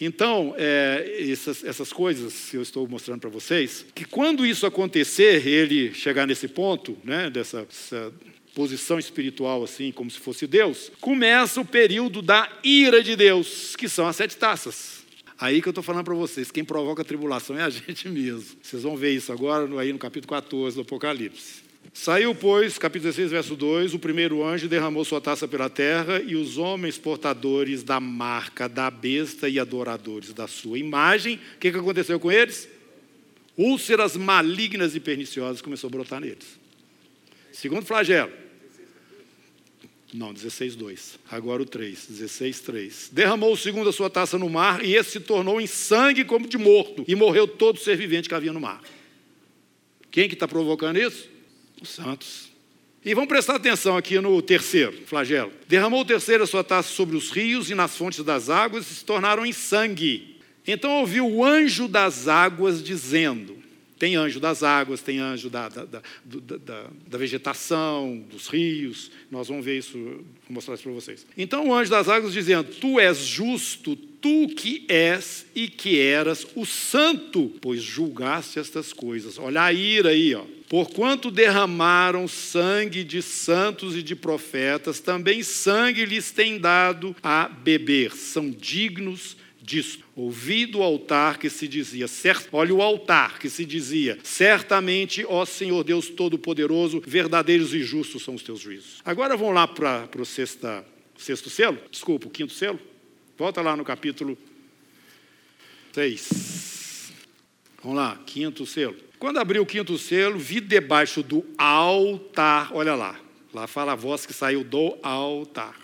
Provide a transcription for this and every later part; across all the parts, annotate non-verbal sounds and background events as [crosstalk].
Então, é, essas, essas coisas que eu estou mostrando para vocês, que quando isso acontecer, ele chegar nesse ponto, né, dessa posição espiritual, assim, como se fosse Deus, começa o período da ira de Deus, que são as sete taças. Aí que eu estou falando para vocês, quem provoca a tribulação é a [laughs] gente mesmo. Vocês vão ver isso agora aí no capítulo 14 do Apocalipse. Saiu, pois, capítulo 16, verso 2, o primeiro anjo derramou sua taça pela terra, e os homens portadores da marca da besta e adoradores da sua imagem, o que, que aconteceu com eles? Úlceras malignas e perniciosas começou a brotar neles. Segundo flagelo. Não, 16, 2. Agora o 3, 16, 3. Derramou o segundo a sua taça no mar, e esse se tornou em sangue como de morto, e morreu todo ser vivente que havia no mar. Quem que está provocando isso? Os santos. E vamos prestar atenção aqui no terceiro flagelo. Derramou o terceiro a sua taça sobre os rios e nas fontes das águas e se tornaram em sangue. Então ouviu o anjo das águas dizendo: tem anjo das águas, tem anjo da, da, da, da, vegetação, dos rios. Nós vamos ver isso, vou mostrar isso para vocês. Então o anjo das águas dizendo: Tu és justo, tu que és e que eras o santo, pois julgaste estas coisas. Olha a ira aí, ó. Porquanto derramaram sangue de santos e de profetas, também sangue lhes tem dado a beber. São dignos disso. Ouvi do altar que se dizia, cert... olha o altar que se dizia, certamente, ó Senhor Deus Todo-Poderoso, verdadeiros e justos são os teus juízos. Agora vamos lá para o sexto selo, desculpa, o quinto selo. Volta lá no capítulo 6. Vamos lá, quinto selo. Quando abri o quinto selo, vi debaixo do altar, olha lá, lá fala a voz que saiu do altar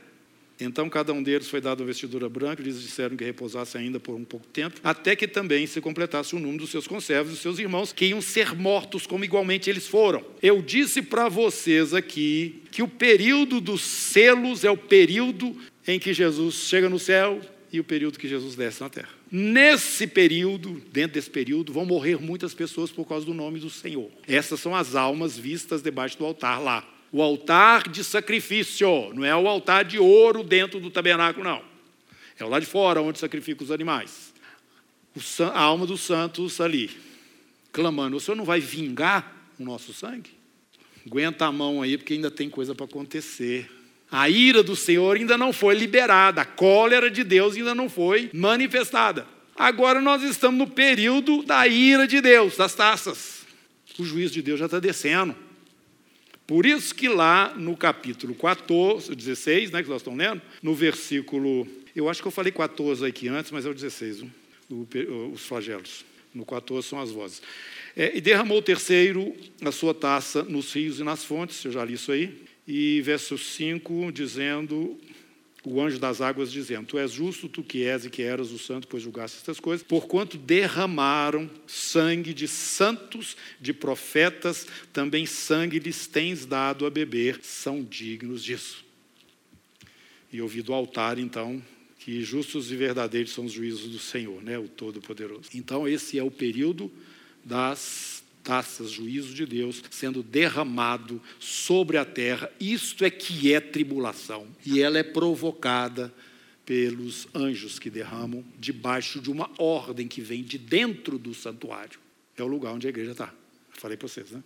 Então cada um deles foi dado uma vestidura branca, e lhes disseram que repousasse ainda por um pouco tempo, até que também se completasse o número dos seus conservos e dos seus irmãos, que iam ser mortos como igualmente eles foram. Eu disse para vocês aqui que o período dos selos é o período em que Jesus chega no céu e o período que Jesus desce na terra. Nesse período, dentro desse período, vão morrer muitas pessoas por causa do nome do Senhor. Essas são as almas vistas debaixo do altar lá o altar de sacrifício, não é o altar de ouro dentro do tabernáculo, não. É o lá de fora onde sacrifica os animais. a alma dos santos ali, clamando: O Senhor não vai vingar o nosso sangue? Aguenta a mão aí, porque ainda tem coisa para acontecer. A ira do Senhor ainda não foi liberada, a cólera de Deus ainda não foi manifestada. Agora nós estamos no período da ira de Deus, das taças. O juízo de Deus já está descendo. Por isso que lá no capítulo 14, 16, né, que nós estamos lendo, no versículo, eu acho que eu falei 14 aqui antes, mas é o 16, os flagelos. No 14 são as vozes. É, e derramou o terceiro a sua taça nos rios e nas fontes, eu já li isso aí. E verso 5, dizendo: o anjo das águas dizendo: Tu és justo, tu que és e que eras o santo, pois julgaste estas coisas, porquanto derramaram sangue de santos, de profetas, também sangue lhes tens dado a beber, são dignos disso. E ouvi do altar, então, que justos e verdadeiros são os juízos do Senhor, né, o Todo-Poderoso. Então, esse é o período das taças, juízo de Deus sendo derramado sobre a terra. Isto é que é tribulação. E ela é provocada pelos anjos que derramam debaixo de uma ordem que vem de dentro do santuário. É o lugar onde a igreja está. Falei para vocês, né?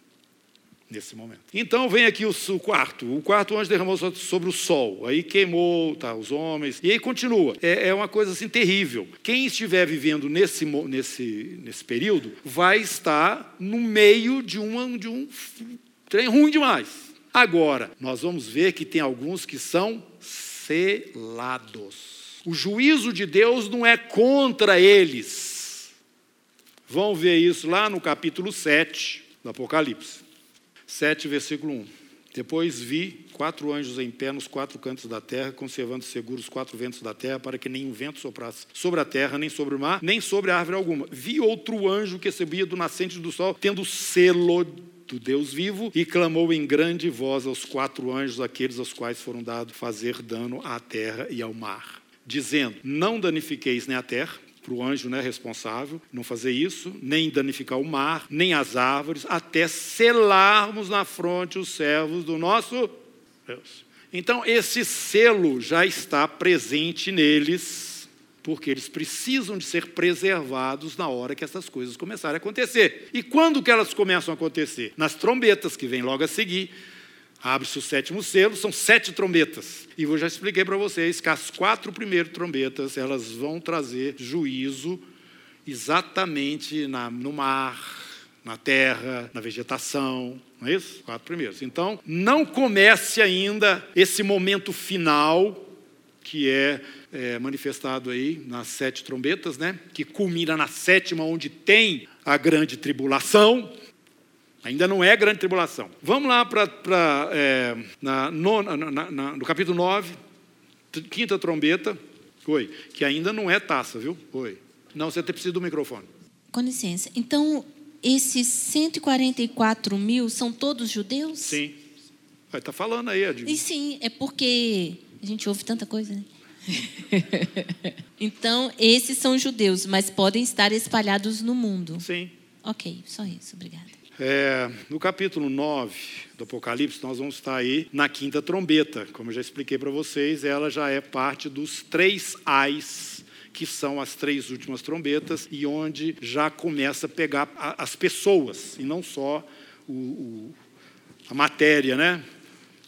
Nesse momento. Então vem aqui o, o, quarto. O quarto anjo derramou sobre o sol. Aí queimou tá, os homens. E aí continua. É, é, uma coisa assim terrível. Quem estiver vivendo nesse, nesse, nesse período vai estar no meio de, de um trem ruim demais. Agora, nós vamos ver que tem alguns que são selados. O juízo de Deus não é contra eles. Vão ver isso lá no capítulo 7 do Apocalipse. 7, versículo 1. Depois vi quatro anjos em pé nos quatro cantos da terra, conservando seguros os quatro ventos da terra, para que nenhum vento soprasse sobre a terra, nem sobre o mar, nem sobre a árvore alguma. Vi outro anjo que subia do nascente do sol, tendo selo do Deus vivo, e clamou em grande voz aos quatro anjos, aqueles aos quais foram dados fazer dano à terra e ao mar. dizendo: Não danifiqueis nem a terra, para o anjo né, responsável, não fazer isso, nem danificar o mar, nem as árvores, até selarmos na fronte os servos do nosso Deus. Então, esse selo já está presente neles, porque eles precisam de ser preservados na hora que essas coisas começarem a acontecer. E quando que elas começam a acontecer? Nas trombetas, que vem logo a seguir, Abre-se o sétimo selo, são sete trombetas. E eu já expliquei para vocês que as quatro primeiras trombetas, elas vão trazer juízo exatamente na, no mar, na terra, na vegetação, não é isso? Quatro primeiros. Então, não comece ainda esse momento final, que é, é manifestado aí nas sete trombetas, né? Que culmina na sétima, onde tem a grande tribulação, Ainda não é grande tribulação. Vamos lá para é, na, na, no capítulo 9, quinta trombeta. Oi, que ainda não é taça, viu? Oi. Não, você precisa do microfone. Com licença. Então, esses 144 mil são todos judeus? Sim. Está falando aí, Adil. E sim, é porque a gente ouve tanta coisa, né? [laughs] então, esses são judeus, mas podem estar espalhados no mundo. Sim. Ok, só isso, obrigada. É, no capítulo 9 do Apocalipse, nós vamos estar aí na quinta trombeta. Como eu já expliquei para vocês, ela já é parte dos três ais, que são as três últimas trombetas, e onde já começa a pegar as pessoas, e não só o, o, a matéria, né?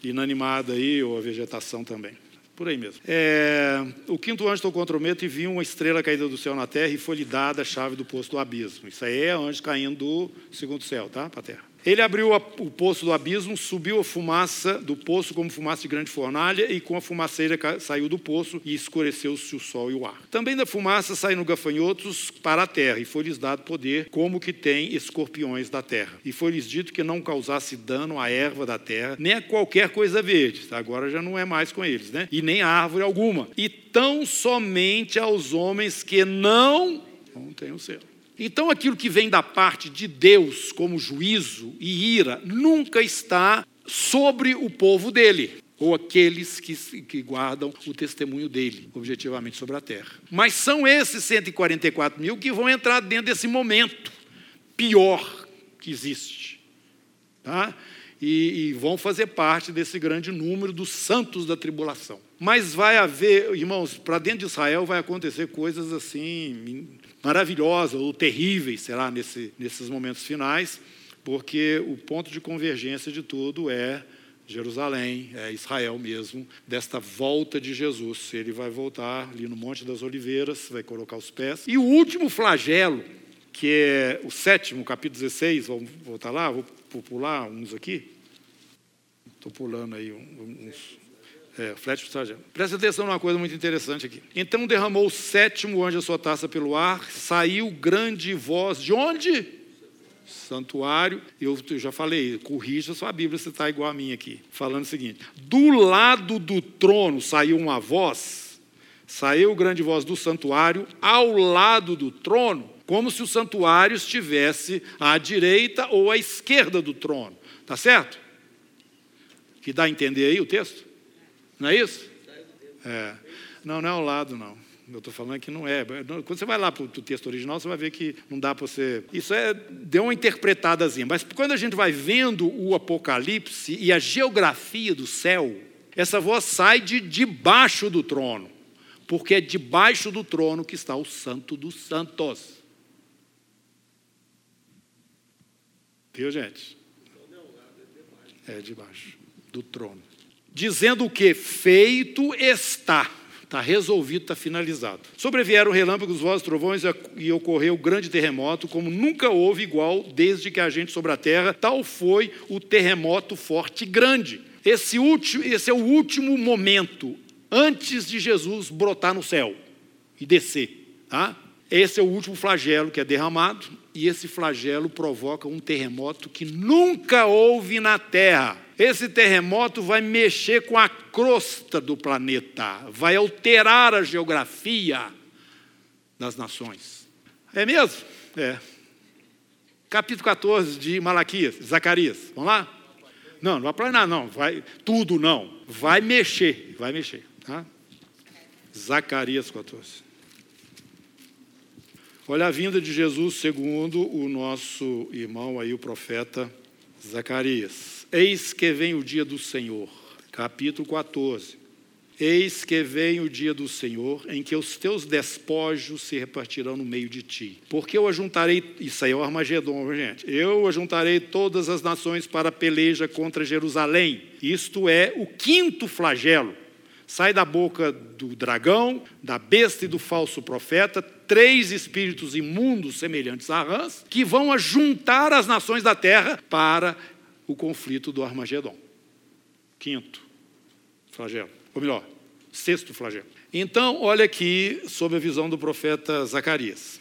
Inanimada aí, ou a vegetação também. Por aí mesmo. É, o quinto anjo tocou o medo e viu uma estrela caída do céu na terra e foi-lhe dada a chave do poço do abismo. Isso aí é anjo caindo do segundo céu, tá? Para a terra. Ele abriu o poço do abismo, subiu a fumaça do poço como fumaça de grande fornalha, e com a fumaceira saiu do poço e escureceu-se o sol e o ar. Também da fumaça saíram gafanhotos para a terra, e foi-lhes dado poder, como que tem escorpiões da terra. E foi-lhes dito que não causasse dano à erva da terra, nem a qualquer coisa verde. Agora já não é mais com eles, né? E nem a árvore alguma. E tão somente aos homens que não, não têm o selo. Então, aquilo que vem da parte de Deus como juízo e ira nunca está sobre o povo dele, ou aqueles que, que guardam o testemunho dele, objetivamente sobre a terra. Mas são esses 144 mil que vão entrar dentro desse momento pior que existe. Tá? E, e, vão fazer parte desse grande número dos santos da tribulação. Mas vai haver, irmãos, para dentro de Israel vai acontecer coisas assim maravilhosas ou terríveis, será, nesse, nesses momentos finais, porque o ponto de convergência de tudo é Jerusalém, é Israel mesmo, desta volta de Jesus. Ele vai voltar ali no Monte das Oliveiras, vai colocar os pés. E o último flagelo, que é o sétimo, capítulo 16, vamos voltar lá, vou pular uns aqui. Estou pulando aí uns. É, flat Presta atenção numa coisa muito interessante aqui. Então derramou o sétimo anjo a sua taça pelo ar, saiu grande voz de onde? Santuário. Eu, eu já falei, corrija sua Bíblia se está igual a mim aqui. Falando o seguinte: do lado do trono saiu uma voz, saiu grande voz do santuário, ao lado do trono, como se o santuário estivesse à direita ou à esquerda do trono. Tá certo? Que dá a entender aí o texto? Não é isso? É. Não, não é ao lado, não. Eu estou falando que não é. Quando você vai lá para o texto original, você vai ver que não dá para você. Isso é deu uma interpretadazinha. Mas quando a gente vai vendo o Apocalipse e a geografia do céu, essa voz sai de debaixo do trono, porque é debaixo do trono que está o Santo dos Santos. Viu, gente? É debaixo do trono dizendo o que? Feito está. Está resolvido, está finalizado. Sobrevieram relâmpagos, vozes, trovões e ocorreu grande terremoto, como nunca houve igual desde que a gente sobre a terra. Tal foi o terremoto forte e grande. Esse, último, esse é o último momento antes de Jesus brotar no céu e descer. Tá? Esse é o último flagelo que é derramado, e esse flagelo provoca um terremoto que nunca houve na terra. Esse terremoto vai mexer com a crosta do planeta, vai alterar a geografia das nações. É mesmo? É. Capítulo 14 de Malaquias, Zacarias. Vamos lá? Não, não vai planar, não. Vai, tudo não. Vai mexer, vai mexer. Tá? Zacarias 14. Olha a vinda de Jesus segundo o nosso irmão aí, o profeta Zacarias. Eis que vem o dia do Senhor, capítulo 14. Eis que vem o dia do Senhor, em que os teus despojos se repartirão no meio de ti. Porque eu ajuntarei, isso aí é o Armagedon, gente. Eu ajuntarei todas as nações para a peleja contra Jerusalém. Isto é o quinto flagelo sai da boca do dragão, da besta e do falso profeta, três espíritos imundos semelhantes a rãs, que vão ajuntar as nações da terra para o conflito do Armagedon. Quinto flagelo, ou melhor, sexto flagelo. Então, olha aqui sob a visão do profeta Zacarias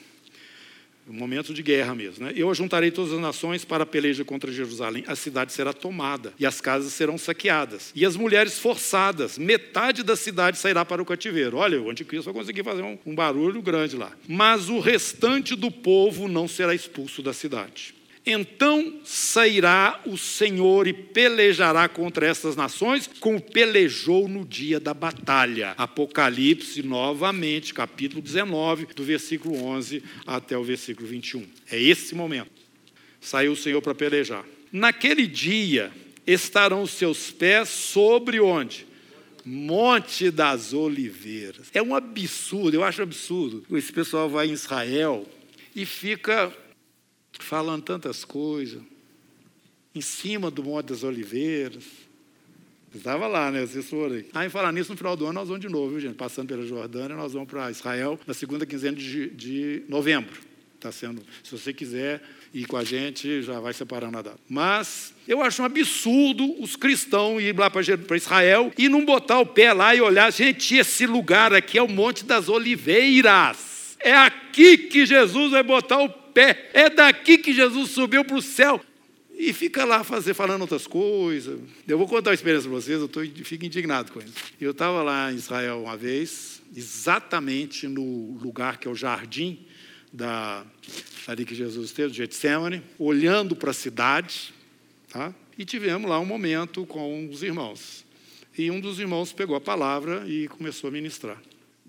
um momento de guerra mesmo. Né? Eu ajuntarei todas as nações para a peleja contra Jerusalém. A cidade será tomada e as casas serão saqueadas e as mulheres forçadas. Metade da cidade sairá para o cativeiro. Olha, o anticristo vai conseguir fazer um, um barulho grande lá. Mas o restante do povo não será expulso da cidade. Então sairá o Senhor e pelejará contra essas nações, como pelejou no dia da batalha. Apocalipse, novamente, capítulo 19, do versículo 11 até o versículo 21. É esse momento. Saiu o Senhor para pelejar. Naquele dia estarão os seus pés sobre onde? Monte das Oliveiras. É um absurdo, eu acho absurdo. Esse pessoal vai em Israel e fica falando tantas coisas, em cima do Monte das Oliveiras. Estava lá, né? Vocês foram aí. Aí, falar nisso, no final do ano, nós vamos de novo, viu, gente? Passando pela Jordânia, nós vamos para Israel na segunda quinzena de, de novembro. Está sendo, se você quiser ir com a gente, já vai separando a data. Mas eu acho um absurdo os cristãos ir lá para Israel e não botar o pé lá e olhar, gente, esse lugar aqui é o Monte das Oliveiras. É aqui que Jesus vai botar o pé. É daqui que Jesus subiu para o céu. E fica lá fazer, falando outras coisas. Eu vou contar uma experiência para vocês, eu tô, fico indignado com isso. Eu estava lá em Israel uma vez, exatamente no lugar que é o jardim da, ali que Jesus esteve, Getsemane, olhando para a cidade, tá? e tivemos lá um momento com os irmãos. E um dos irmãos pegou a palavra e começou a ministrar.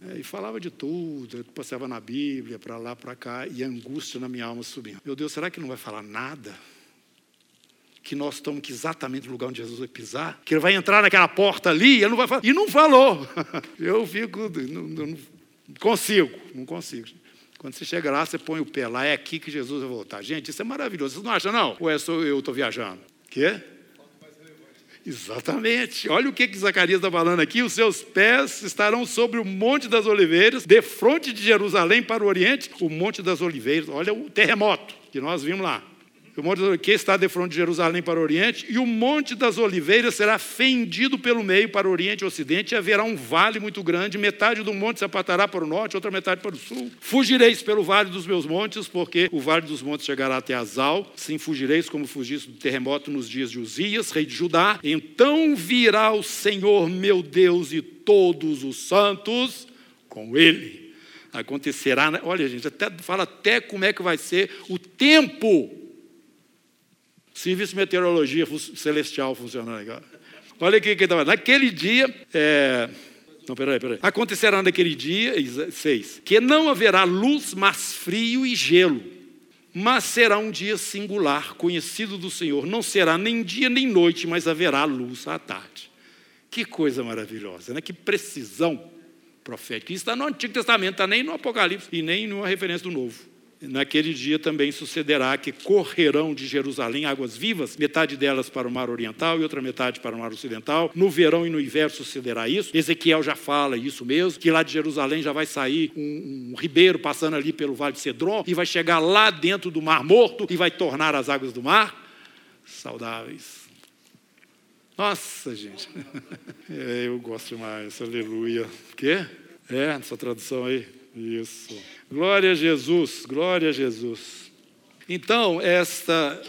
É, e falava de tudo, passava na Bíblia, para lá, para cá, e a angústia na minha alma subindo. Meu Deus, será que não vai falar nada? Que nós estamos exatamente no lugar onde Jesus vai pisar? Que ele vai entrar naquela porta ali e ele não vai falar. E não falou. [laughs] Eu fico, não, não consigo, não consigo. Quando você chega lá, você põe o pé lá, é aqui que Jesus vai voltar. Gente, isso é maravilhoso. Vocês não acham, não? Ou é só eu estou viajando? Quê? Exatamente. Olha o que, que Zacarias está falando aqui. Os seus pés estarão sobre o Monte das Oliveiras, de frente de Jerusalém para o Oriente, o Monte das Oliveiras. Olha o terremoto que nós vimos lá o monte que está de frente de Jerusalém para o Oriente, e o Monte das Oliveiras será fendido pelo meio para o Oriente e Ocidente, e haverá um vale muito grande, metade do monte se apartará para o norte, outra metade para o sul. Fugireis pelo vale dos meus montes, porque o vale dos montes chegará até Azal, sim fugireis como fugiste do terremoto nos dias de Uzias, rei de Judá. Então virá o Senhor meu Deus e todos os santos com ele. Acontecerá, né? olha gente, até, fala até como é que vai ser o tempo Serviço de meteorologia celestial funcionando agora. Olha aqui que estava. Naquele dia. É... Não, peraí, peraí. Acontecerá naquele dia, seis, que não haverá luz, mas frio e gelo. Mas será um dia singular, conhecido do Senhor. Não será nem dia nem noite, mas haverá luz à tarde. Que coisa maravilhosa, né? Que precisão profética. Isso está no Antigo Testamento, está nem no Apocalipse e nem numa referência do Novo. Naquele dia também sucederá que correrão de Jerusalém águas vivas, metade delas para o mar oriental e outra metade para o mar ocidental. No verão e no inverno sucederá isso. Ezequiel já fala isso mesmo, que lá de Jerusalém já vai sair um, um ribeiro passando ali pelo vale de Cedron e vai chegar lá dentro do mar morto e vai tornar as águas do mar saudáveis. Nossa, gente. [laughs] É, eu gosto demais, aleluia. O quê? É, essa tradução aí. Isso. Glória a Jesus, glória a Jesus. Então, esta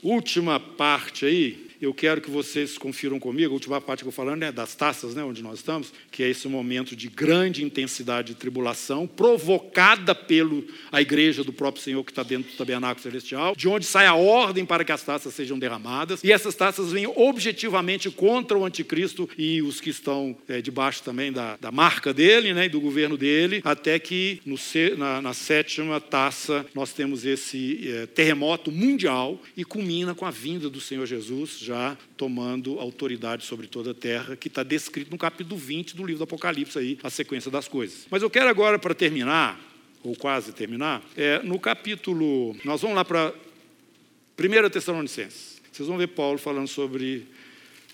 última parte aí eu quero que vocês confiram comigo, a última parte que eu falando é das taças, né, onde nós estamos, que é esse momento de grande intensidade de tribulação, provocada pela a igreja do próprio Senhor que está dentro do tabernáculo celestial, de onde sai a ordem para que as taças sejam derramadas, e essas taças vêm objetivamente contra o anticristo e os que estão é, debaixo também da, da marca dele, né, do governo dele, até que no, na, na sétima taça nós temos esse é, terremoto mundial e culmina com a vinda do Senhor Jesus já tomando autoridade sobre toda a terra, que está descrito no capítulo 20 do livro do Apocalipse, aí, a sequência das coisas. Mas eu quero agora, para terminar, ou quase terminar, é, no capítulo. Nós vamos lá para 1 Tessalonicenses. Vocês vão ver Paulo falando sobre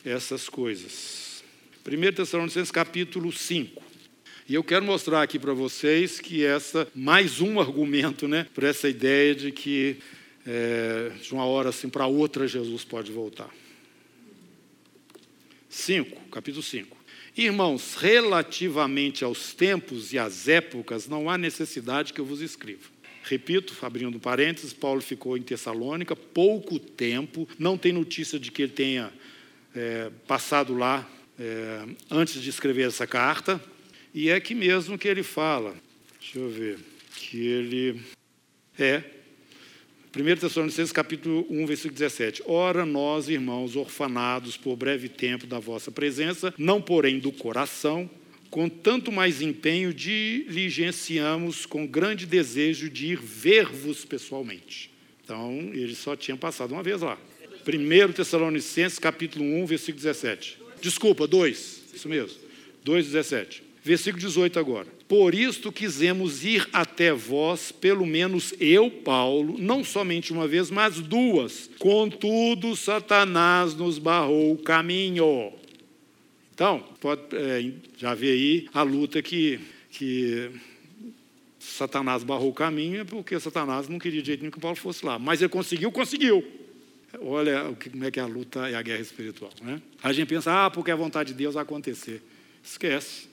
essas coisas. 1 Tessalonicenses, capítulo 5. E eu quero mostrar aqui para vocês que essa, mais um argumento, né, para essa ideia de que é, de uma hora assim para outra Jesus pode voltar. 5, capítulo 5. Irmãos, relativamente aos tempos e às épocas, não há necessidade que eu vos escreva. Repito, abrindo parênteses, Paulo ficou em Tessalônica pouco tempo, não tem notícia de que ele tenha é, passado lá é, antes de escrever essa carta, e é aqui mesmo que ele fala, deixa eu ver, que ele é 1 Tessalonicenses capítulo 1, versículo 17. Ora, nós, irmãos, orfanados por breve tempo da vossa presença, não porém do coração, com tanto mais empenho diligenciamos com grande desejo de ir ver-vos pessoalmente. Então, ele só tinha passado uma vez lá. 1 Tessalonicenses capítulo 1, versículo 17. Desculpa, 2, isso mesmo. 2, 17. Versículo 18 agora. Por isto quisemos ir até vós, pelo menos eu, Paulo, não somente uma vez, mas duas. Contudo, Satanás nos barrou o caminho. Então, pode é, já ver aí a luta que, que Satanás barrou o caminho, é porque Satanás não queria de jeito nenhum que Paulo fosse lá. Mas ele conseguiu, conseguiu. Olha como é que é a luta e a guerra espiritual. Né? A gente pensa, ah, porque a vontade de Deus acontecer. Esquece.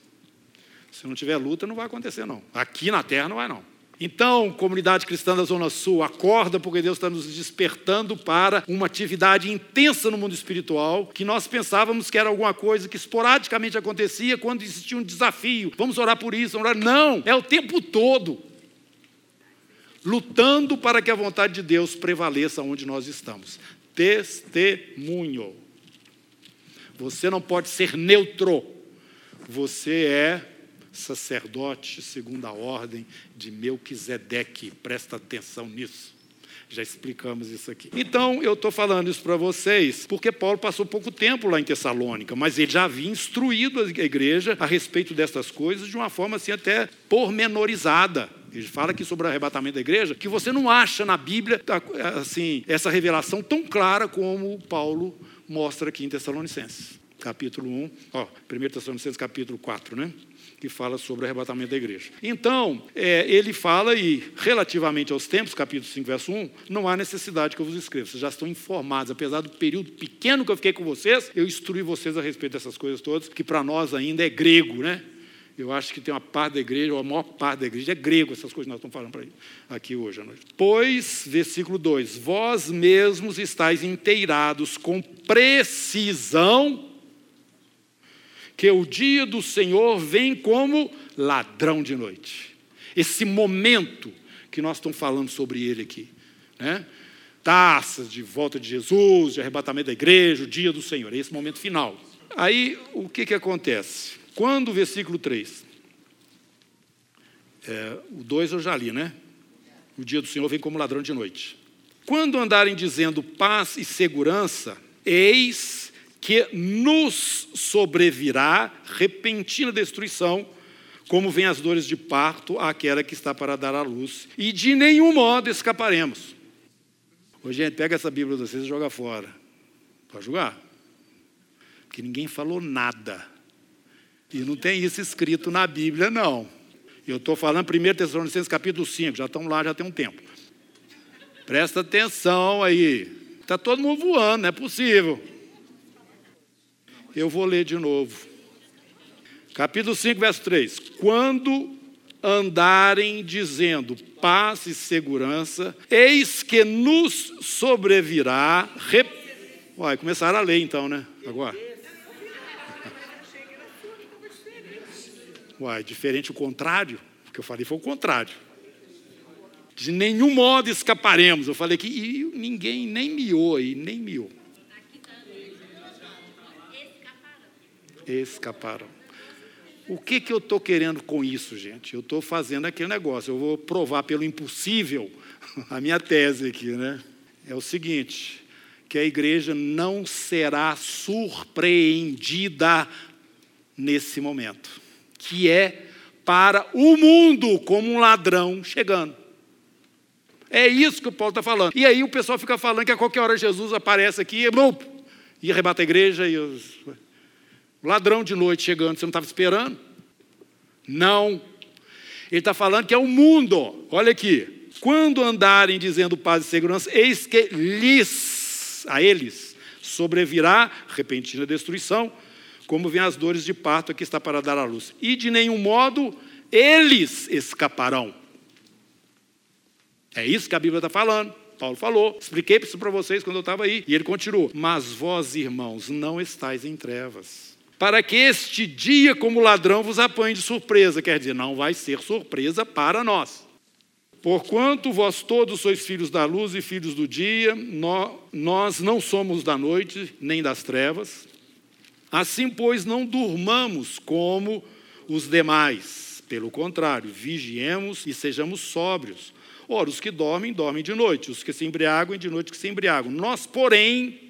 Se não tiver luta, não vai acontecer, não. Aqui na terra não vai, não. Então, comunidade cristã da Zona Sul, acorda porque Deus está nos despertando para uma atividade intensa no mundo espiritual, que nós pensávamos que era alguma coisa que esporadicamente acontecia quando existia um desafio. Vamos orar por isso, orar. Não, é o tempo todo. Lutando para que a vontade de Deus prevaleça onde nós estamos. Testemunho. Você não pode ser neutro. Você é sacerdote segundo a ordem de Melquisedeque. Presta atenção nisso. Já explicamos isso aqui. Então, eu estou falando isso para vocês, porque Paulo passou pouco tempo lá em Tessalônica, mas ele já havia instruído a igreja a respeito dessas coisas de uma forma assim até pormenorizada. Ele fala aqui sobre o arrebatamento da igreja, que você não acha na Bíblia assim essa revelação tão clara como Paulo mostra aqui em Tessalonicenses. Capítulo 1, ó, 1 Tessalonicenses capítulo 4, né? Que fala sobre o arrebatamento da igreja. Então, é, ele fala, e relativamente aos tempos, capítulo 5, verso 1, não há necessidade que eu vos escreva, vocês já estão informados, apesar do período pequeno que eu fiquei com vocês, eu instruí vocês a respeito dessas coisas todas, que para nós ainda é grego, né? Eu acho que tem uma parte da igreja, ou a maior parte da igreja é grego, essas coisas que nós estamos falando para aqui hoje à noite. Pois, versículo 2: Vós mesmos estáis inteirados com precisão que o dia do Senhor vem como ladrão de noite. Esse momento que nós estamos falando sobre ele aqui, né? Taças de volta de Jesus, de arrebatamento da igreja, o dia do Senhor, esse momento final. Aí, o que, que acontece? Quando o versículo 3, é, o 2 eu já li, né? O dia do Senhor vem como ladrão de noite. Quando andarem dizendo paz e segurança, eis que nos sobrevirá repentina destruição, como vem as dores de parto àquela que está para dar à luz, e de nenhum modo escaparemos. Hoje, gente, pega essa Bíblia de vocês e joga fora. Pode jogar. Porque ninguém falou nada. E não tem isso escrito na Bíblia, não. Eu estou falando 1 Tessalonicenses capítulo 5, já estão lá, já tem um tempo. Presta atenção aí. Está todo mundo voando, não é possível. Eu vou ler de novo. Capítulo 5, verso 3. Quando andarem dizendo paz e segurança, eis que nos sobrevirá. Rep... Uai, começaram a ler então, né? Agora. Uai, diferente o contrário? O que eu falei foi o contrário. De nenhum modo escaparemos. Eu falei que ninguém nem miou aí, nem miou. Escaparam. O que, que eu estou querendo com isso, gente? Eu estou fazendo aquele negócio. Eu vou provar pelo impossível [laughs] a minha tese aqui, né? É o seguinte: que a igreja não será surpreendida nesse momento, que é para o mundo como um ladrão chegando. É isso que o Paulo está falando. E aí o pessoal fica falando que a qualquer hora Jesus aparece aqui e arrebata a igreja e os... ladrão de noite chegando, você não estava esperando? Não. Ele está falando que é o mundo. Olha aqui. Quando andarem dizendo paz e segurança, eis que lhes, a eles, sobrevirá repentina destruição, como vêm as dores de parto que está para dar à luz. E de nenhum modo eles escaparão. É isso que a Bíblia está falando. Paulo falou, expliquei isso para vocês quando eu estava aí. E ele continuou: Mas vós, irmãos, não estáis em trevas, para que este dia, como ladrão, vos apanhe de surpresa. Quer dizer, não vai ser surpresa para nós. Porquanto vós todos sois filhos da luz e filhos do dia, nós não somos da noite nem das trevas. Assim, pois, não durmamos como os demais. Pelo contrário, vigiemos e sejamos sóbrios. Ora, os que dormem, dormem de noite, os que se embriagam, de noite que se embriagam. Nós, porém,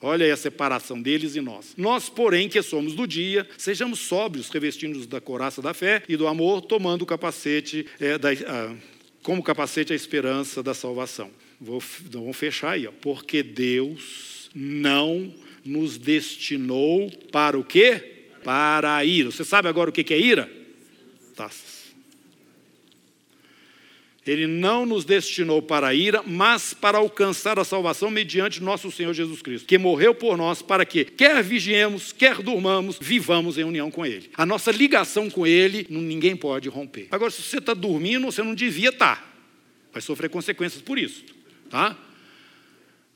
olha aí a separação deles e nós. Nós, porém, que somos do dia, sejamos sóbrios, revestindo-nos da coraça da fé e do amor, tomando o capacete, é, da, ah, como capacete a esperança da salvação. Vou, vamos fechar aí, ó. porque Deus não nos destinou para o quê? Para a ira. Você sabe agora o que é ira? Taças. Ele não nos destinou para a ira, mas para alcançar a salvação mediante nosso Senhor Jesus Cristo, que morreu por nós para que, quer vigiemos, quer durmamos, vivamos em união com Ele. A nossa ligação com Ele, ninguém pode romper. Agora, se você está dormindo, você não devia estar. Tá. Vai sofrer consequências por isso. Tá?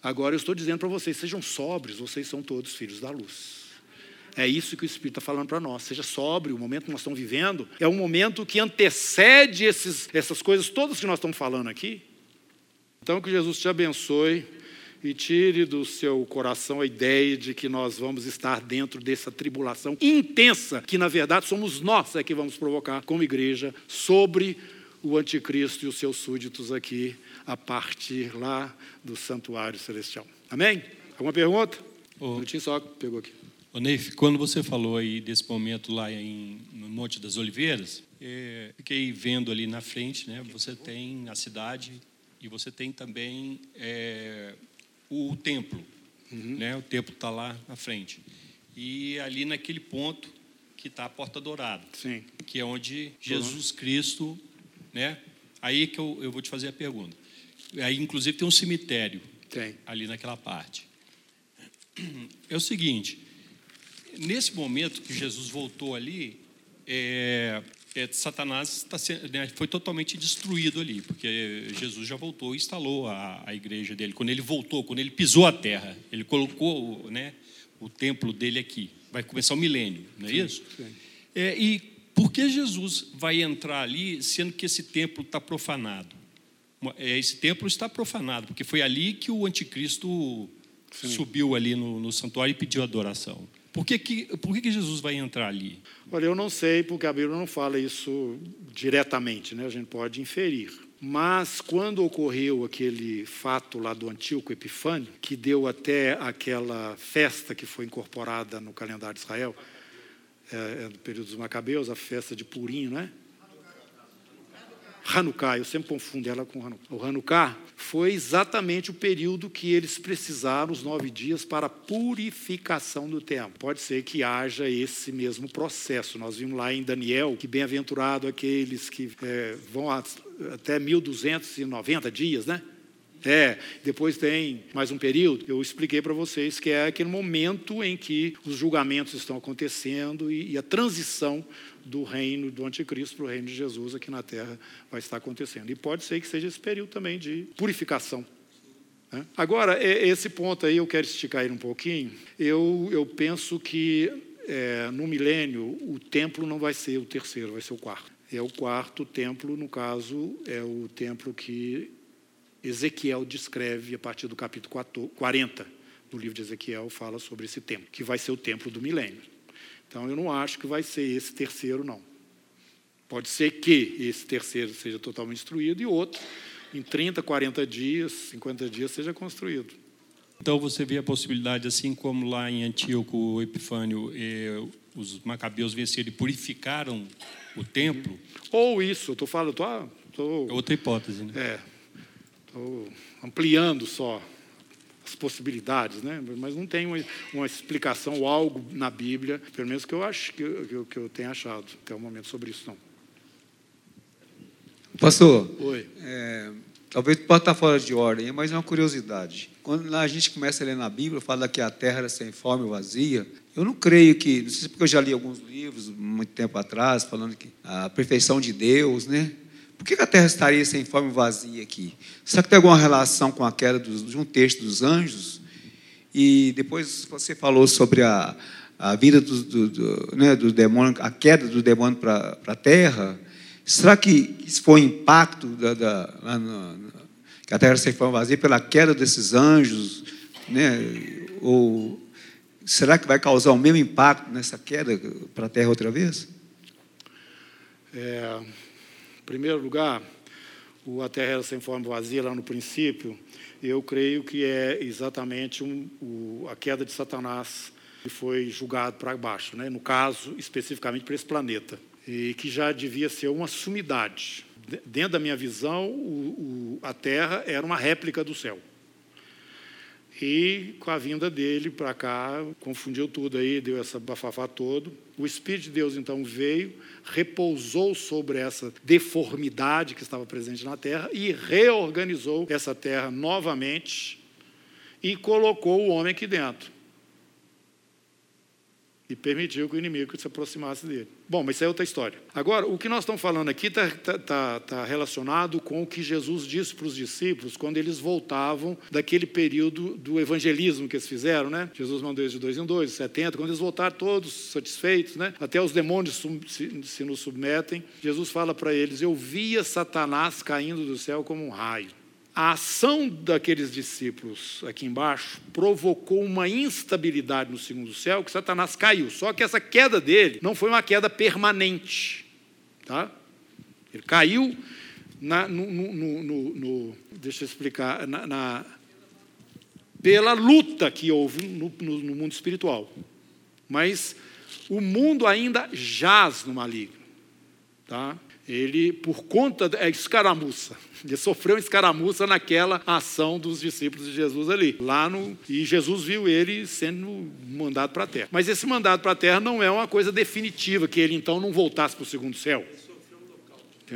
Agora eu estou dizendo para vocês, sejam sóbrios, vocês são todos filhos da luz. É isso que o Espírito está falando para nós. Seja sóbrio, o momento que nós estamos vivendo é um momento que antecede esses, essas coisas todas que nós estamos falando aqui. Então, que Jesus te abençoe e tire do seu coração a ideia de que nós vamos estar dentro dessa tribulação intensa, que na verdade somos nós é que vamos provocar como igreja sobre o anticristo e os seus súditos aqui, a partir lá do santuário celestial. Amém? Alguma pergunta? Oh. Um minutinho só, pegou aqui. O Neif, quando você falou aí desse momento lá em, no Monte das Oliveiras, é, fiquei vendo ali na frente, né? Você tem a cidade e você tem também é, o templo, uhum. né? O templo está lá na frente e ali naquele ponto que está a Porta Dourada, Sim. que é onde Jesus Cristo, né? Aí que eu, eu vou te fazer a pergunta. Aí, inclusive, tem um cemitério tem. ali naquela parte. É o seguinte nesse momento que Jesus voltou ali, é, é, Satanás tá sendo, né, foi totalmente destruído ali, porque Jesus já voltou e instalou a, a, igreja dele. Quando ele voltou, quando ele pisou a terra, ele colocou né, o templo dele aqui. Vai começar o milênio, não é sim, isso? Sim. É, e por que Jesus vai entrar ali, sendo que esse templo está profanado? É, esse templo está profanado, porque foi ali que o anticristo sim. subiu ali no, no santuário e pediu adoração. Por que, que, por que, que Jesus vai entrar ali? Olha, eu não sei, porque a Bíblia não fala isso diretamente, né? a gente pode inferir. Mas quando ocorreu aquele fato lá do Antíoco Epifânio, que deu até aquela festa que foi incorporada no calendário de Israel, é, é do período dos Macabeus, a festa de Purim, né? Hanukkah, eu sempre confundo ela com Hanukkah. O Hanukkah foi exatamente o período que eles precisaram, os nove dias, para a purificação do templo. Pode ser que haja esse mesmo processo. Nós vimos lá em Daniel que bem-aventurado aqueles que é, vão até 1290 dias, né? É, depois tem mais um período, eu expliquei para vocês que é aquele momento em que os julgamentos estão acontecendo e, e a transição do reino do anticristo para o reino de Jesus aqui na terra vai estar acontecendo. E pode ser que seja esse período também de purificação. Né? Agora, esse ponto aí eu quero esticar ele um pouquinho. Eu, eu penso que é, no milênio o templo não vai ser o terceiro, vai ser o quarto. É o quarto templo, no caso, é o templo que Ezequiel descreve a partir do capítulo 40 do livro de Ezequiel, fala sobre esse templo, que vai ser o templo do milênio. Então eu não acho que vai ser esse terceiro, não. Pode ser que esse terceiro seja totalmente destruído e outro, em 30, 40 dias, 50 dias, seja construído. Então você vê a possibilidade, assim como lá em Antíoco, o Epifânio, eh, os macabeus venceram e purificaram o templo? Ou isso, estou falando, tô, tô, é outra hipótese, né? É, estou ampliando só as possibilidades, né? Mas não tem uma, uma, explicação ou algo na Bíblia, pelo menos que eu acho que eu, que eu tenha achado até o momento sobre isso não. Pastor, Oi. É, talvez pode estar fora de ordem, mas é uma curiosidade. Quando a gente começa a ler na Bíblia, fala que a terra era sem forma e vazia. Eu não creio que, não sei se porque eu já li alguns livros muito tempo atrás, falando que a perfeição de Deus, né? Por que a terra estaria sem forma e vazia aqui? Será que tem alguma relação com a queda dos, de um texto dos anjos? E depois você falou sobre a, a vida do, do, do, né, do demônio, a queda do demônio para a terra. Será que isso foi um impacto da, da, na, que a terra se foi vazia pela queda desses anjos? Né? Ou será que vai causar o mesmo impacto nessa queda para a terra outra vez? É, primeiro lugar, o A Terra era sem forma vazia lá no princípio, eu creio que é exatamente um, o, a queda de Satanás que foi julgado para baixo, né? no caso, especificamente para esse planeta e que já devia ser uma sumidade. Dentro da minha visão, o, o, a Terra era uma réplica do céu. E com a vinda dele para cá, confundiu tudo aí, deu essa bafafá todo. O Espírito de Deus então veio, repousou sobre essa deformidade que estava presente na terra e reorganizou essa terra novamente e colocou o homem aqui dentro e permitiu que o inimigo se aproximasse dele. Bom, mas isso é outra história. Agora, o que nós estamos falando aqui está tá, tá, tá relacionado com o que Jesus disse para os discípulos quando eles voltavam daquele período do evangelismo que eles fizeram, né? Jesus mandou eles de dois em dois, 70, quando eles voltaram todos satisfeitos, né? Até os demônios se, se nos submetem. Jesus fala para eles: Eu via Satanás caindo do céu como um raio. A ação daqueles discípulos aqui embaixo provocou uma instabilidade no segundo céu que Satanás caiu. Só que essa queda dele não foi uma queda permanente. Tá? Ele caiu na, no, no, no, no, Deixa eu explicar. Na, na, pela luta que houve no, mundo espiritual. Mas o mundo ainda jaz no maligno. Tá? Ele, por conta da é escaramuça, ele sofreu escaramuça naquela ação dos discípulos de Jesus ali. Lá no, e Jesus viu ele sendo mandado para a terra. Mas esse mandado para a terra não é uma coisa definitiva, que ele então não voltasse para o segundo céu.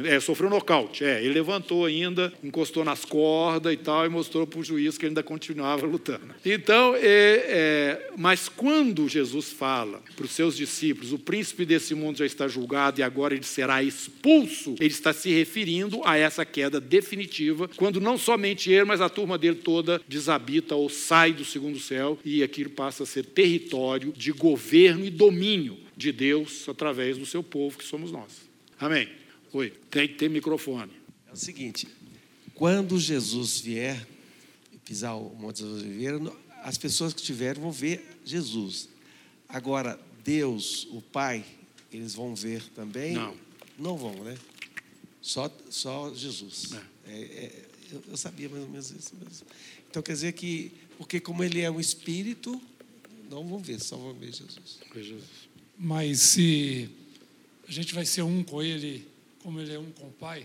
É, sofreu nocaute. É, ele levantou ainda, encostou nas cordas e tal, e mostrou para o juiz que ele ainda continuava lutando. Então, é, é, mas quando Jesus fala para os seus discípulos, o príncipe desse mundo já está julgado e agora ele será expulso, ele está se referindo a essa queda definitiva, quando não somente ele, mas a turma dele toda desabita ou sai do segundo céu e aquilo passa a ser território de governo e domínio de Deus através do seu povo, que somos nós. Amém. Oi, tem que ter microfone. É o seguinte, quando Jesus vier pisar o Monte das Oliveiras, as pessoas que estiverem vão ver Jesus. Agora, Deus, o Pai, eles vão ver também? Não. Não vão, né? Só, só Jesus. É. É, é, eu, eu, sabia mais ou menos isso mesmo. Então quer dizer que, porque como ele é um espírito, não vão ver, só vão ver Jesus. Jesus. Mas se a gente vai ser um com ele como ele é um com o Pai,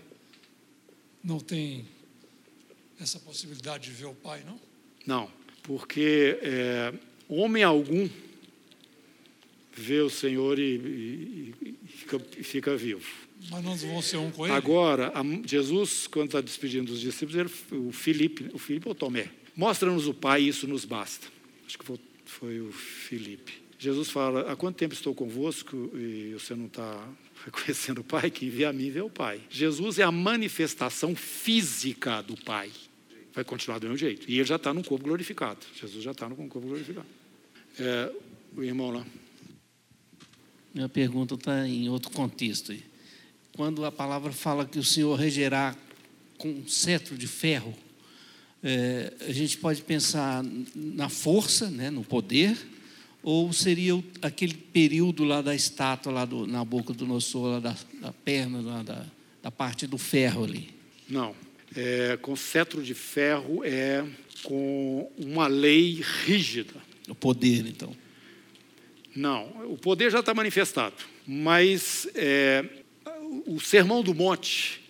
não tem essa possibilidade de ver o Pai, não? Não, porque é, homem algum vê o Senhor e, e, e, fica, e, fica, vivo. Mas não vão ser um com ele? Agora, a, Jesus, quando está despedindo dos discípulos, ele, o Filipe, o Filipe ou Tomé, mostra-nos o Pai e isso nos basta. Acho que foi, foi o Filipe. Jesus fala: Há quanto tempo estou convosco e você não está [laughs] reconhecendo o Pai? Que envia a mim vê o Pai. Jesus é a manifestação física do Pai. Vai continuar do mesmo jeito. E ele já está no corpo glorificado. Jesus já está no corpo glorificado. É, o irmão lá. Minha pergunta está em outro contexto. Quando a palavra fala que o Senhor regerá com um cetro de ferro, é, a gente pode pensar na força, né, no poder, ou seria aquele período lá da estátua, lá do, na boca do nosso, lá da, da perna, lá da, da parte do ferro ali? Não. É, com cetro de ferro é com uma lei rígida. O poder, então. Não, o poder já está manifestado, mas é, o sermão do monte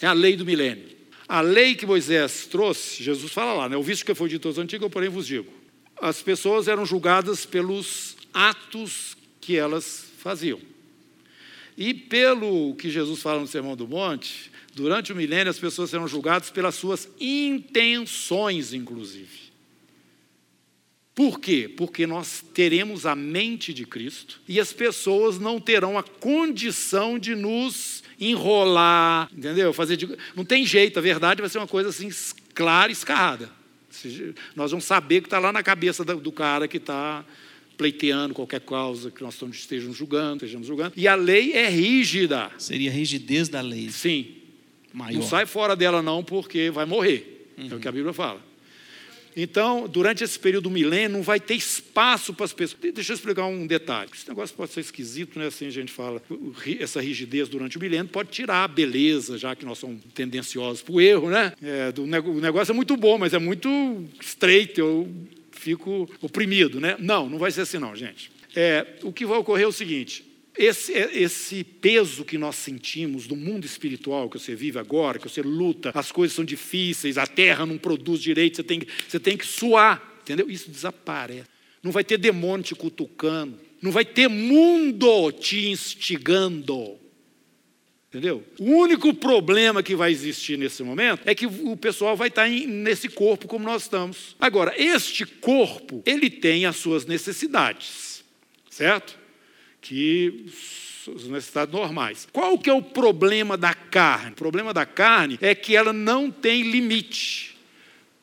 é a lei do milênio. A lei que Moisés trouxe, Jesus fala lá, né? o visto que foi dito aos antigos, eu porém vos digo. As pessoas eram julgadas pelos atos que elas faziam. E pelo que Jesus fala no Sermão do Monte, durante o milênio as pessoas serão julgadas pelas suas intenções, inclusive. Por quê? Porque nós teremos a mente de Cristo e as pessoas não terão a condição de nos enrolar, entendeu? Fazer de... Não tem jeito, a verdade vai ser uma coisa assim clara e escarrada. Nós vamos saber que está lá na cabeça do cara que está pleiteando qualquer causa que nós estejamos julgando, estejamos julgando. E a lei é rígida. Seria a rigidez da lei. Sim. Maior. Não sai fora dela não, porque vai morrer. Uhum. É o que a Bíblia fala. Então, durante esse período milênio, não vai ter espaço para as pessoas. Deixa eu explicar um detalhe. Esse negócio pode ser esquisito, né? Assim a gente fala. Essa rigidez durante o milênio pode tirar a beleza, já que nós somos tendenciosos para o erro, né? É, do, o negócio é muito bom, mas é muito estreito. Eu fico oprimido, né? Não, não vai ser assim, não, gente. É, o que vai ocorrer é o seguinte: esse, esse peso que nós sentimos do mundo espiritual que você vive agora, que você luta, as coisas são difíceis, a terra não produz direito, você tem, você tem que suar, entendeu? Isso desaparece. Não vai ter demônio te cutucando, não vai ter mundo te instigando. Entendeu? O único problema que vai existir nesse momento é que o pessoal vai estar nesse corpo como nós estamos. Agora, este corpo, ele tem as suas necessidades, certo? Que as necessidades normais. Qual que é o problema da carne? O problema da carne é que ela não tem limite.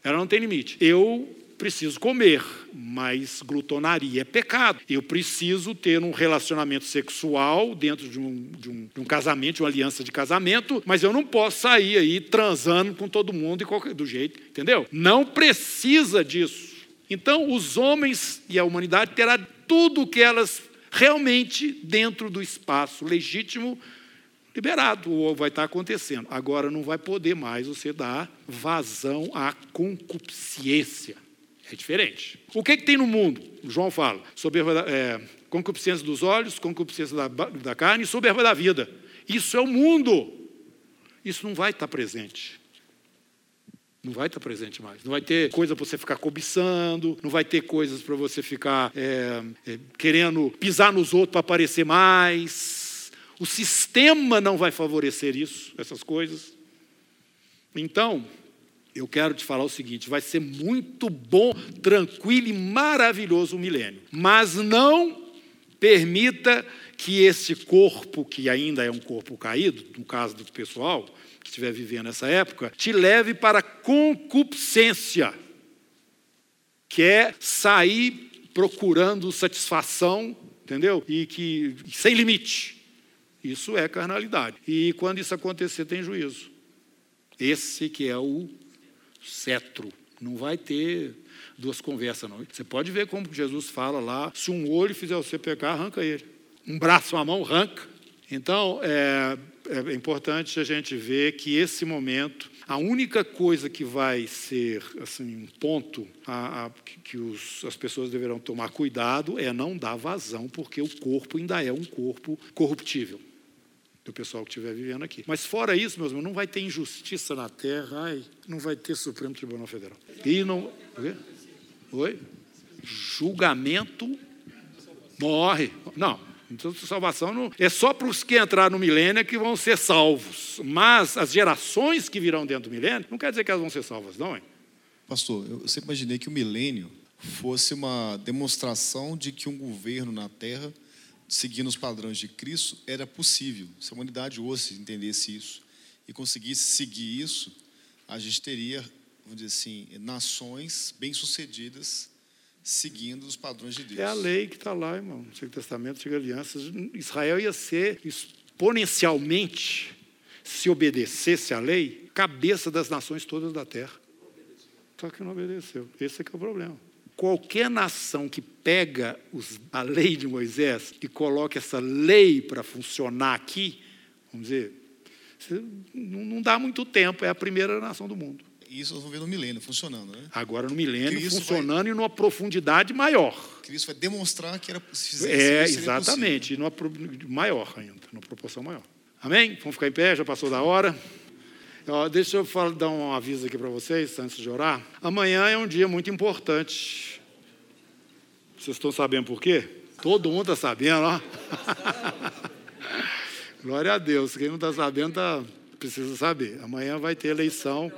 Ela não tem limite. Eu preciso comer, mas glutonaria é pecado. Eu preciso ter um relacionamento sexual dentro de um, de um, de um casamento, de uma aliança de casamento, mas eu não posso sair aí transando com todo mundo e qualquer, do jeito, entendeu? Não precisa disso. Então, os homens e a humanidade terá tudo o que elas realmente dentro do espaço legítimo liberado, ou vai estar acontecendo. Agora não vai poder mais você dar vazão à concupiscência. É diferente. O que, que tem no mundo? João fala, soberba, é, concupiscência dos olhos, concupiscência da, da carne e soberba da vida. Isso é o mundo. Isso não vai estar presente. Não vai estar presente mais. Não vai ter coisa para você ficar cobiçando, não vai ter coisas para você ficar é, é, querendo pisar nos outros para aparecer mais. O sistema não vai favorecer isso, essas coisas. Então, eu quero te falar o seguinte: vai ser muito bom, tranquilo e maravilhoso o milênio, mas não permita que esse corpo, que ainda é um corpo caído, no caso do pessoal, que estiver vivendo nessa época, te leve para concupiscência, que é sair procurando satisfação, entendeu? E que sem limite. Isso é carnalidade. E quando isso acontecer, tem juízo. Esse que é o cetro. Não vai ter duas conversas, não. Você pode ver como Jesus fala lá: se um olho fizer você pecar, arranca ele. Um braço, uma mão, arranca. Então, é, é importante a gente ver que esse momento, a única coisa que vai ser assim, um ponto a, a, que os, as pessoas deverão tomar cuidado é não dar vazão, porque o corpo ainda é um corpo corruptível do pessoal que estiver vivendo aqui. Mas fora isso, meus irmãos, não vai ter injustiça na terra, ai, não vai ter Supremo Tribunal Federal. E não. Oi? Julgamento morre. Não, então, salvação não, é só para os que entraram no milênio que vão ser salvos. Mas as gerações que virão dentro do milênio, não quer dizer que elas vão ser salvas, não, hein? Pastor, eu sempre imaginei que o milênio fosse uma demonstração de que um governo na Terra, seguindo os padrões de Cristo, era possível. Se a humanidade hoje entendesse isso e conseguisse seguir isso, a gente teria vamos dizer assim, nações bem-sucedidas seguindo os padrões de Deus. É a lei que está lá, irmão. No Antigo Testamento, Antiga Aliança. Israel ia ser exponencialmente, se obedecesse à lei, cabeça das nações todas da terra. Só que não obedeceu. Esse é que é o problema. Qualquer nação que pega os, a lei de Moisés e coloca essa lei para funcionar aqui, vamos dizer, não, não dá muito tempo, é a primeira nação do mundo. Isso nós vamos ver no milênio funcionando, né? Agora no milênio Cristo funcionando e numa profundidade maior. Cristo vai demonstrar que era se fizesse É, exatamente, e numa pro- maior ainda, numa proporção maior. Amém? Vamos ficar em pé, já passou da hora. Ó, deixa eu falar- dar um aviso aqui para vocês, antes de orar. Amanhã é um dia muito importante. Vocês estão sabendo por quê? Todo mundo está sabendo, ó. [laughs] Glória a Deus. Quem não está sabendo tá, precisa saber. Amanhã vai ter eleição.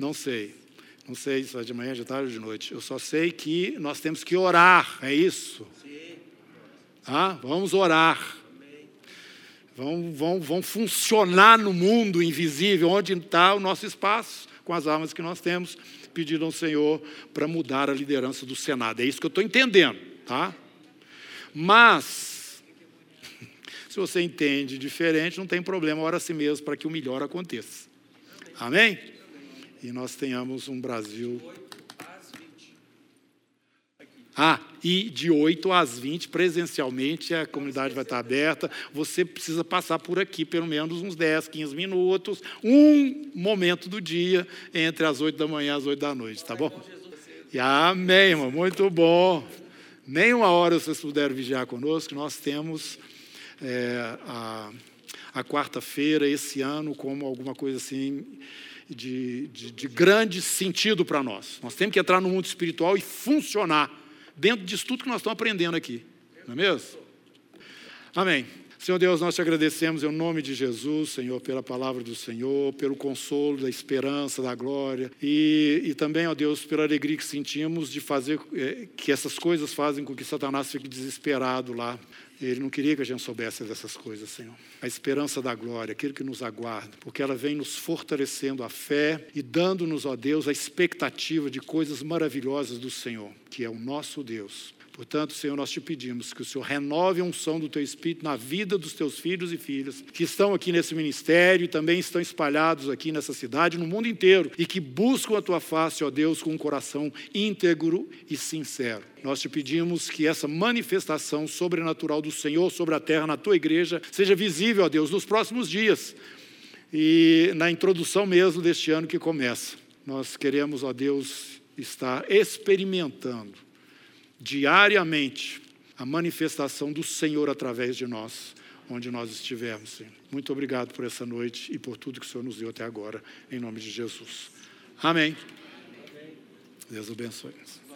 Não sei. Não sei se é de manhã, de tarde ou de noite. Eu só sei que nós temos que orar, é isso? Tá? Vamos orar. Vão, vão, vão funcionar no mundo invisível, onde está o nosso espaço, com as armas que nós temos, pedindo ao Senhor para mudar a liderança do Senado. É isso que eu estou entendendo, tá? Mas, se você entende diferente, não tem problema, ora a si mesmo para que o melhor aconteça. Amém? E nós tenhamos um Brasil. Ah, e de 8 às 20, presencialmente, a comunidade vai estar aberta. Você precisa passar por aqui pelo menos uns 10, 15 minutos, um momento do dia, entre as 8 da manhã e as 8 da noite, tá bom? E amém, irmão, muito bom. Nem uma hora vocês puderam vigiar conosco, nós temos é, a, a quarta-feira esse ano como alguma coisa assim de, de, de grande sentido para nós. Nós temos que entrar no mundo espiritual e funcionar dentro disso tudo que nós estamos aprendendo aqui. Não é mesmo? Amém. Senhor Deus, nós te agradecemos em nome de Jesus, Senhor, pela palavra do Senhor, pelo consolo, da esperança, da glória e, e também, ó Deus, pela alegria que sentimos de fazer eh, que essas coisas fazem com que Satanás fique desesperado lá. Ele não queria que a gente soubesse dessas coisas, Senhor. A esperança da glória, aquilo que nos aguarda, porque ela vem nos fortalecendo a fé e dando-nos, ó Deus, a expectativa de coisas maravilhosas do Senhor, que é o nosso Deus. Portanto, Senhor, nós te pedimos que o Senhor renove a unção do teu Espírito na vida dos teus filhos e filhas que estão aqui nesse ministério e também estão espalhados aqui nessa cidade, no mundo inteiro, e que buscam a tua face, ó Deus, com um coração íntegro e sincero. Nós te pedimos que essa manifestação sobrenatural do Senhor sobre a terra, na tua igreja, seja visível, ó Deus, nos próximos dias e na introdução mesmo deste ano que começa. Nós queremos, ó Deus, estar experimentando diariamente a manifestação do Senhor através de nós, onde nós estivermos. Muito obrigado por essa noite e por tudo que o Senhor nos deu até agora, em nome de Jesus. Amém. Deus abençoe.